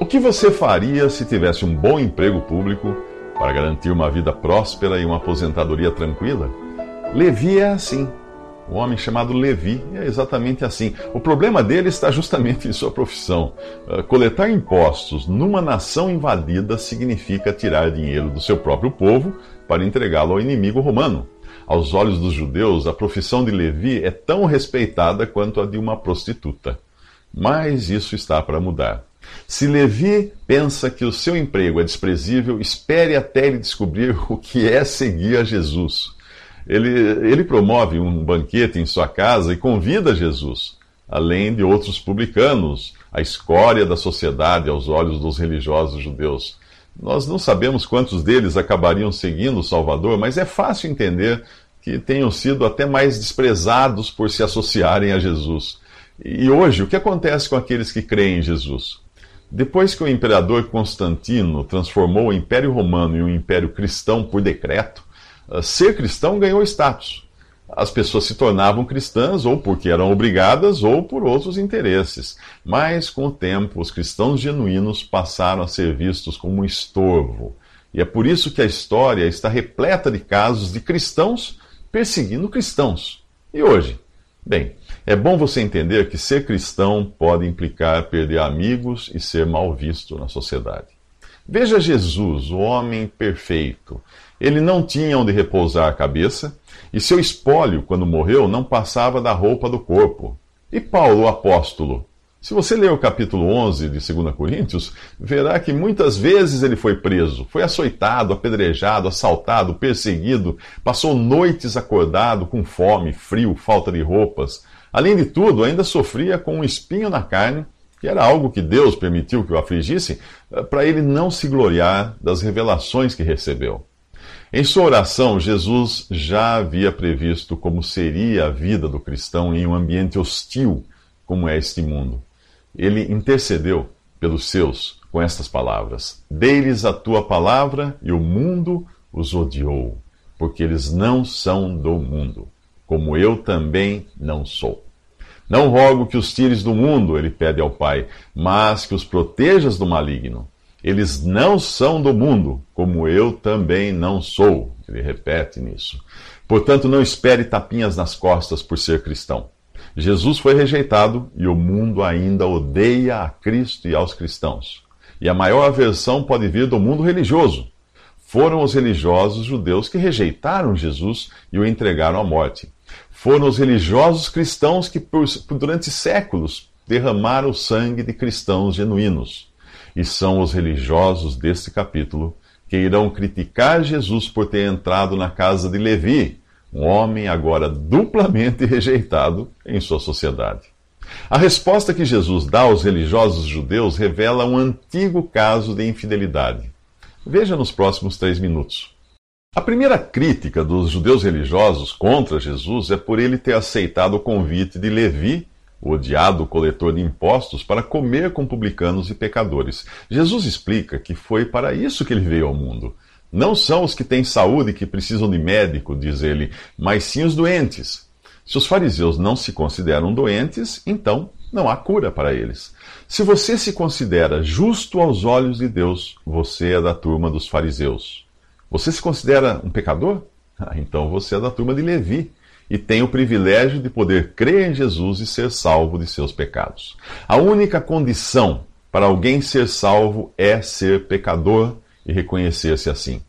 O que você faria se tivesse um bom emprego público para garantir uma vida próspera e uma aposentadoria tranquila? Levi é assim. Um homem chamado Levi é exatamente assim. O problema dele está justamente em sua profissão. Uh, coletar impostos numa nação invadida significa tirar dinheiro do seu próprio povo para entregá-lo ao inimigo romano. Aos olhos dos judeus, a profissão de Levi é tão respeitada quanto a de uma prostituta. Mas isso está para mudar. Se Levi pensa que o seu emprego é desprezível, espere até ele descobrir o que é seguir a Jesus. Ele, ele promove um banquete em sua casa e convida Jesus, além de outros publicanos, a escória da sociedade aos olhos dos religiosos judeus. Nós não sabemos quantos deles acabariam seguindo o Salvador, mas é fácil entender que tenham sido até mais desprezados por se associarem a Jesus. E hoje, o que acontece com aqueles que creem em Jesus? Depois que o imperador Constantino transformou o Império Romano em um império cristão por decreto, ah, ser cristão ganhou status. As pessoas se tornavam cristãs ou porque eram obrigadas ou por outros interesses. Mas, com o tempo, os cristãos genuínos passaram a ser vistos como um estorvo. E é por isso que a história está repleta de casos de cristãos perseguindo cristãos. E hoje? Bem, é bom você entender que ser cristão pode implicar perder amigos e ser mal visto na sociedade. Veja Jesus, o homem perfeito. Ele não tinha onde repousar a cabeça, e seu espólio, quando morreu, não passava da roupa do corpo. E Paulo, o apóstolo? Se você ler o capítulo 11 de 2 Coríntios, verá que muitas vezes ele foi preso, foi açoitado, apedrejado, assaltado, perseguido, passou noites acordado com fome, frio, falta de roupas. Além de tudo, ainda sofria com um espinho na carne, que era algo que Deus permitiu que o afligisse, eh, para ele não se gloriar das revelações que recebeu. Em sua oração, Jesus já havia previsto como seria a vida do cristão em um ambiente hostil como é este mundo. Ele intercedeu pelos seus com estas palavras: Dei-lhes a tua palavra e o mundo os odiou, porque eles não são do mundo, como eu também não sou. Não rogo que os tires do mundo, ele pede ao Pai, mas que os protejas do maligno. Eles não são do mundo, como eu também não sou. Ele repete nisso. Portanto, não espere tapinhas nas costas por ser cristão. Jesus foi rejeitado e o mundo ainda odeia a Cristo e aos cristãos. E a maior aversão pode vir do mundo religioso. Foram os religiosos judeus que rejeitaram Jesus e o entregaram à morte. Foram os religiosos cristãos que, por, durante séculos, derramaram o sangue de cristãos genuínos e são os religiosos deste capítulo que irão criticar Jesus por ter entrado na casa de Levi, um homem agora duplamente rejeitado em sua sociedade. A resposta que Jesus dá aos religiosos judeus revela um antigo caso de infidelidade. Veja nos próximos três minutos. A primeira crítica dos judeus religiosos contra Jesus é por ele ter aceitado o convite de Levi o odiado coletor de impostos, para comer com publicanos e pecadores. Jesus explica que foi para isso que ele veio ao mundo. Não são os que têm saúde que precisam de médico, diz ele, mas sim os doentes. Se os fariseus não se consideram doentes, então não há cura para eles. Se você se considera justo aos olhos de Deus, você é da turma dos fariseus. Você se considera um pecador? Ah, então você é da turma de Levi e tem o privilégio de poder crer em Jesus e ser salvo de seus pecados. A única condição para alguém ser salvo é ser pecador e reconhecer-se assim.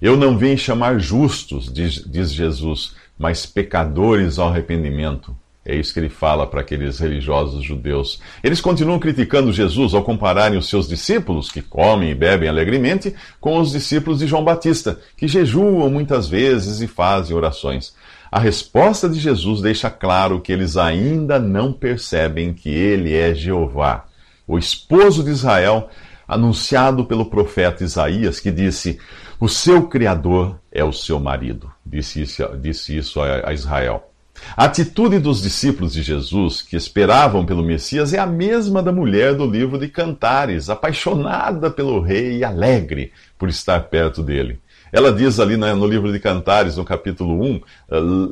Eu não vim chamar justos, diz, diz, Jesus, mas pecadores ao arrependimento. É isso que ele fala para aqueles religiosos judeus. Eles continuam criticando Jesus ao compararem os seus discípulos, que comem e bebem alegremente, com os discípulos de João Batista, que jejuam muitas vezes e fazem orações. A resposta de Jesus deixa claro que eles ainda não percebem que ele é Jeová, o esposo de Israel, anunciado pelo profeta Isaías, que disse: O seu Criador é o seu marido. Disse isso, a Israel. A atitude dos discípulos de Jesus, que esperavam pelo Messias, é a mesma da mulher do livro de Cantares, apaixonada pelo rei e alegre por estar perto dele. Ela diz ali no livro de Cantares, no capítulo 1,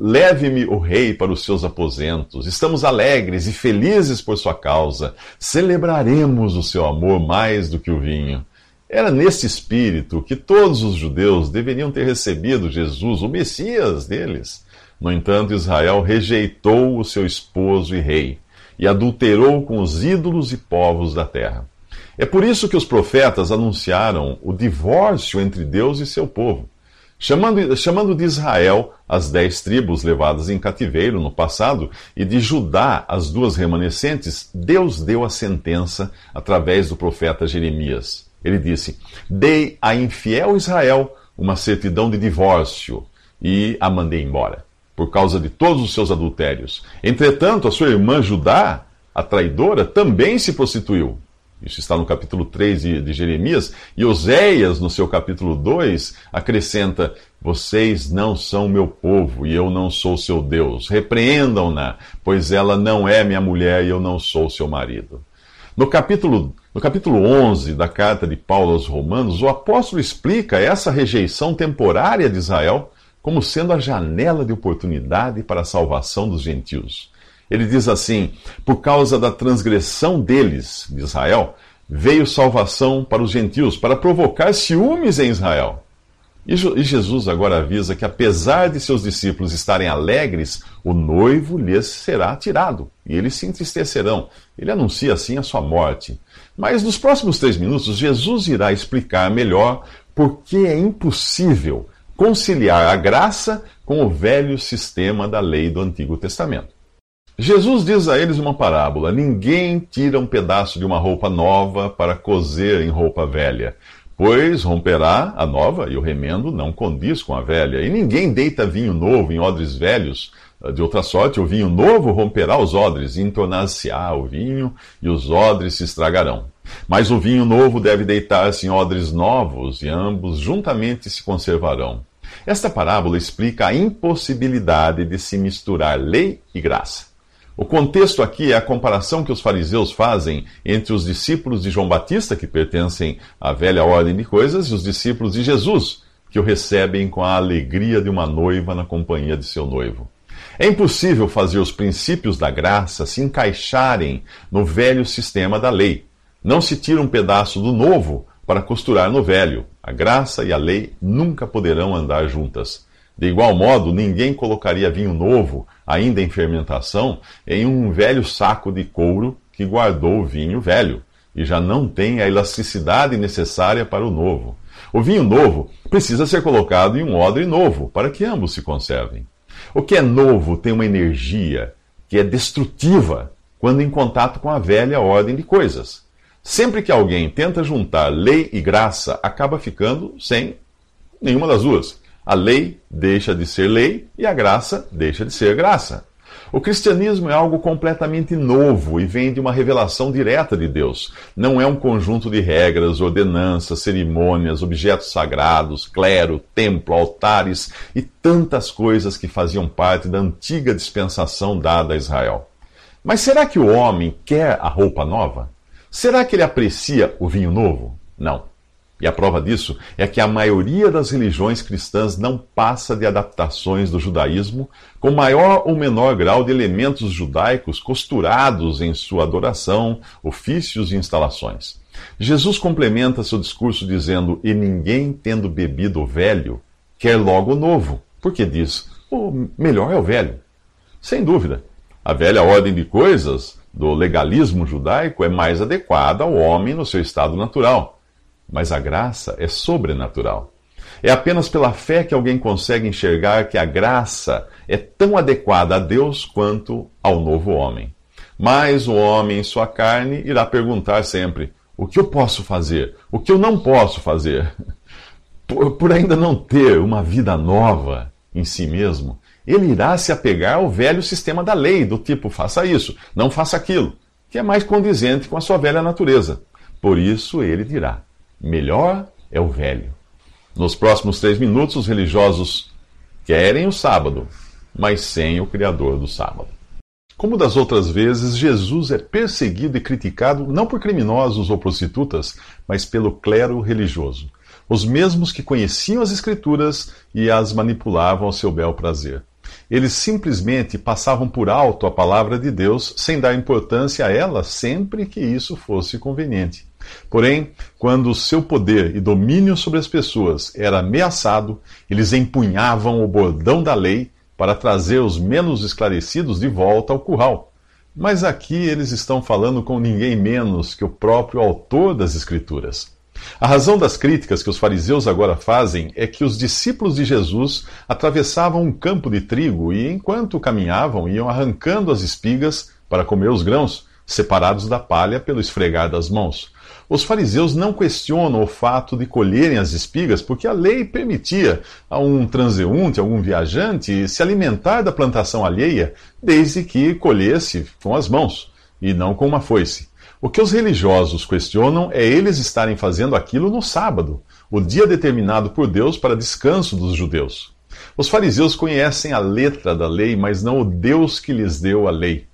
Leve-me o rei para os seus aposentos. Estamos alegres e felizes por sua causa. Celebraremos o seu amor mais do que o vinho. Era nesse espírito que todos os judeus deveriam ter recebido Jesus, o Messias deles. No entanto, Israel rejeitou o seu esposo e rei e adulterou com os ídolos e povos da terra. É por isso que os profetas anunciaram o divórcio entre Deus e seu povo. Chamando, chamando de Israel as dez tribos levadas em cativeiro no passado e de Judá as duas remanescentes, Deus deu a sentença através do profeta Jeremias. Ele disse: Dei a infiel Israel uma certidão de divórcio e a mandei embora, por causa de todos os seus adultérios. Entretanto, a sua irmã Judá, a traidora, também se prostituiu isso está no capítulo 3 de, de Jeremias. E Oséias, no seu capítulo 2, acrescenta: Vocês não são meu povo e eu não sou seu Deus. Repreendam-na, pois ela não é minha mulher e eu não sou seu marido. No capítulo, no capítulo 11 da carta de Paulo aos Romanos, o apóstolo explica essa rejeição temporária de Israel como sendo a janela de oportunidade para a salvação dos gentios. Ele diz assim: por causa da transgressão deles, de Israel, veio salvação para os gentios, para provocar ciúmes em Israel. E Jesus agora avisa que, apesar de seus discípulos estarem alegres, o noivo lhes será tirado e eles se entristecerão. Ele anuncia assim a sua morte. Mas nos próximos três minutos, Jesus irá explicar melhor por que é impossível conciliar a graça com o velho sistema da lei do Antigo Testamento. Jesus diz a eles uma parábola: Ninguém tira um pedaço de uma roupa nova para cozer em roupa velha, pois romperá a nova e o remendo não condiz com a velha. E ninguém deita vinho novo em odres velhos. De outra sorte, o vinho novo romperá os odres, entornar-se-á o vinho, e os odres se estragarão. Mas o vinho novo deve deitar-se em odres novos, e ambos juntamente se conservarão. Esta parábola explica a impossibilidade de se misturar lei e graça. O contexto aqui é a comparação que os fariseus fazem entre os discípulos de João Batista, que pertencem à velha ordem de coisas, e os discípulos de Jesus, que o recebem com a alegria de uma noiva na companhia de seu noivo. É impossível fazer os princípios da graça se encaixarem no velho sistema da lei. Não se tira um pedaço do novo para costurar no velho. A graça e a lei nunca poderão andar juntas. De igual modo, ninguém colocaria vinho novo, ainda em fermentação, em um velho saco de couro que guardou o vinho velho e já não tem a elasticidade necessária para o novo. O vinho novo precisa ser colocado em um odre novo para que ambos se conservem. O que é novo tem uma energia que é destrutiva quando em contato com a velha ordem de coisas. Sempre que alguém tenta juntar lei e graça, acaba ficando sem nenhuma das duas. A lei deixa de ser lei e a graça deixa de ser graça. O cristianismo é algo completamente novo e vem de uma revelação direta de Deus. Não é um conjunto de regras, ordenanças, cerimônias, objetos sagrados, clero, templo, altares e tantas coisas que faziam parte da antiga dispensação dada a Israel. Mas será que o homem quer a roupa nova? Será que ele aprecia o vinho novo? Não. E a prova disso é que a maioria das religiões cristãs não passa de adaptações do judaísmo, com maior ou menor grau de elementos judaicos costurados em sua adoração, ofícios e instalações. Jesus complementa seu discurso dizendo: E ninguém, tendo bebido o velho, quer logo o novo, porque diz: O melhor é o velho. Sem dúvida, a velha ordem de coisas do legalismo judaico é mais adequada ao homem no seu estado natural mas a graça é sobrenatural. É apenas pela fé que alguém consegue enxergar que a graça é tão adequada a Deus quanto ao novo homem. Mas o homem, em sua carne, irá perguntar sempre: o que eu posso fazer? O que eu não posso fazer? Por, por ainda não ter uma vida nova em si mesmo, ele irá se apegar ao velho sistema da lei, do tipo faça isso, não faça aquilo, que é mais condizente com a sua velha natureza. Por isso ele dirá: melhor é o velho. Nos próximos três minutos, os religiosos querem o sábado, mas sem o Criador do sábado. Como das outras vezes, Jesus é perseguido e criticado não por criminosos ou prostitutas, mas pelo clero religioso, os mesmos que conheciam as Escrituras e as manipulavam ao seu bel prazer. Eles simplesmente passavam por alto a palavra de Deus sem dar importância a ela sempre que isso fosse conveniente. Porém, quando o seu poder e domínio sobre as pessoas era ameaçado, eles empunhavam o bordão da lei para trazer os menos esclarecidos de volta ao curral. Mas aqui eles estão falando com ninguém menos que o próprio autor das Escrituras. A razão das críticas que os fariseus agora fazem é que os discípulos de Jesus atravessavam um campo de trigo e, enquanto caminhavam, iam arrancando as espigas para comer os grãos, separados da palha pelo esfregar das mãos. Os fariseus não questionam o fato de colherem as espigas, porque a lei permitia a um transeunte, a algum viajante, se alimentar da plantação alheia, desde que colhesse com as mãos e não com uma foice. O que os religiosos questionam é eles estarem fazendo aquilo no sábado, o dia determinado por Deus para descanso dos judeus. Os fariseus conhecem a letra da lei, mas não o Deus que lhes deu a lei.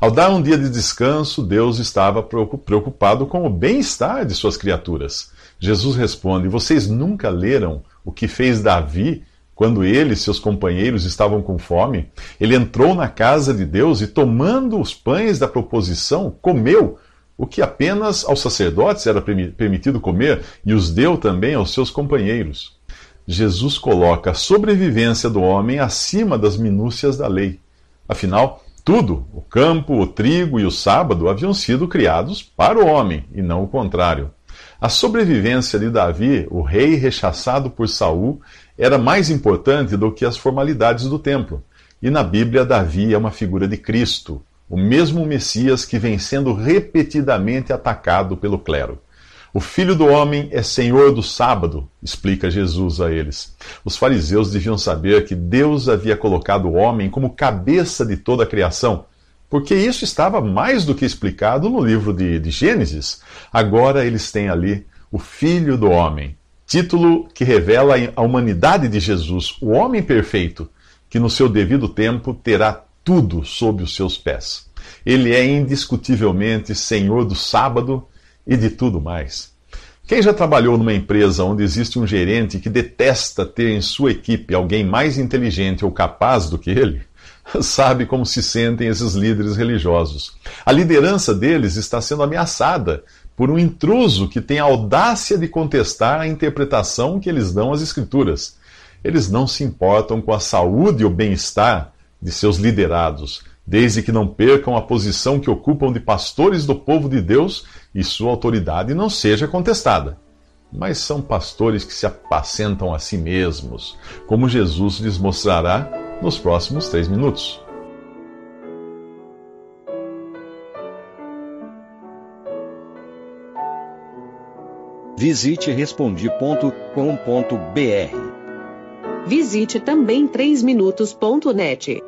Ao dar um dia de descanso, Deus estava preocupado com o bem-estar de suas criaturas. Jesus responde: Vocês nunca leram o que fez Davi quando ele e seus companheiros estavam com fome? Ele entrou na casa de Deus e, tomando os pães da proposição, comeu o que apenas aos sacerdotes era permitido comer e os deu também aos seus companheiros. Jesus coloca a sobrevivência do homem acima das minúcias da lei. Afinal, tudo, o campo, o trigo e o sábado, haviam sido criados para o homem e não o contrário. A sobrevivência de Davi, o rei rechaçado por Saul, era mais importante do que as formalidades do templo. E na Bíblia, Davi é uma figura de Cristo, o mesmo Messias que vem sendo repetidamente atacado pelo clero. O filho do homem é senhor do sábado, explica Jesus a eles. Os fariseus deviam saber que Deus havia colocado o homem como cabeça de toda a criação, porque isso estava mais do que explicado no livro de, de Gênesis. Agora eles têm ali o filho do homem, título que revela a humanidade de Jesus, o homem perfeito, que no seu devido tempo terá tudo sob os seus pés. Ele é indiscutivelmente senhor do sábado e de tudo mais. Quem já trabalhou numa empresa onde existe um gerente que detesta ter em sua equipe alguém mais inteligente ou capaz do que ele, sabe como se sentem esses líderes religiosos. A liderança deles está sendo ameaçada por um intruso que tem a audácia de contestar a interpretação que eles dão às Escrituras. Eles não se importam com a saúde e o bem-estar de seus liderados, desde que não percam a posição que ocupam de pastores do povo de Deus e sua autoridade não seja contestada. Mas são pastores que se apacentam a si mesmos, como Jesus lhes mostrará nos próximos três minutos. Visite respondi.com.br. Visite também 3minutos.net.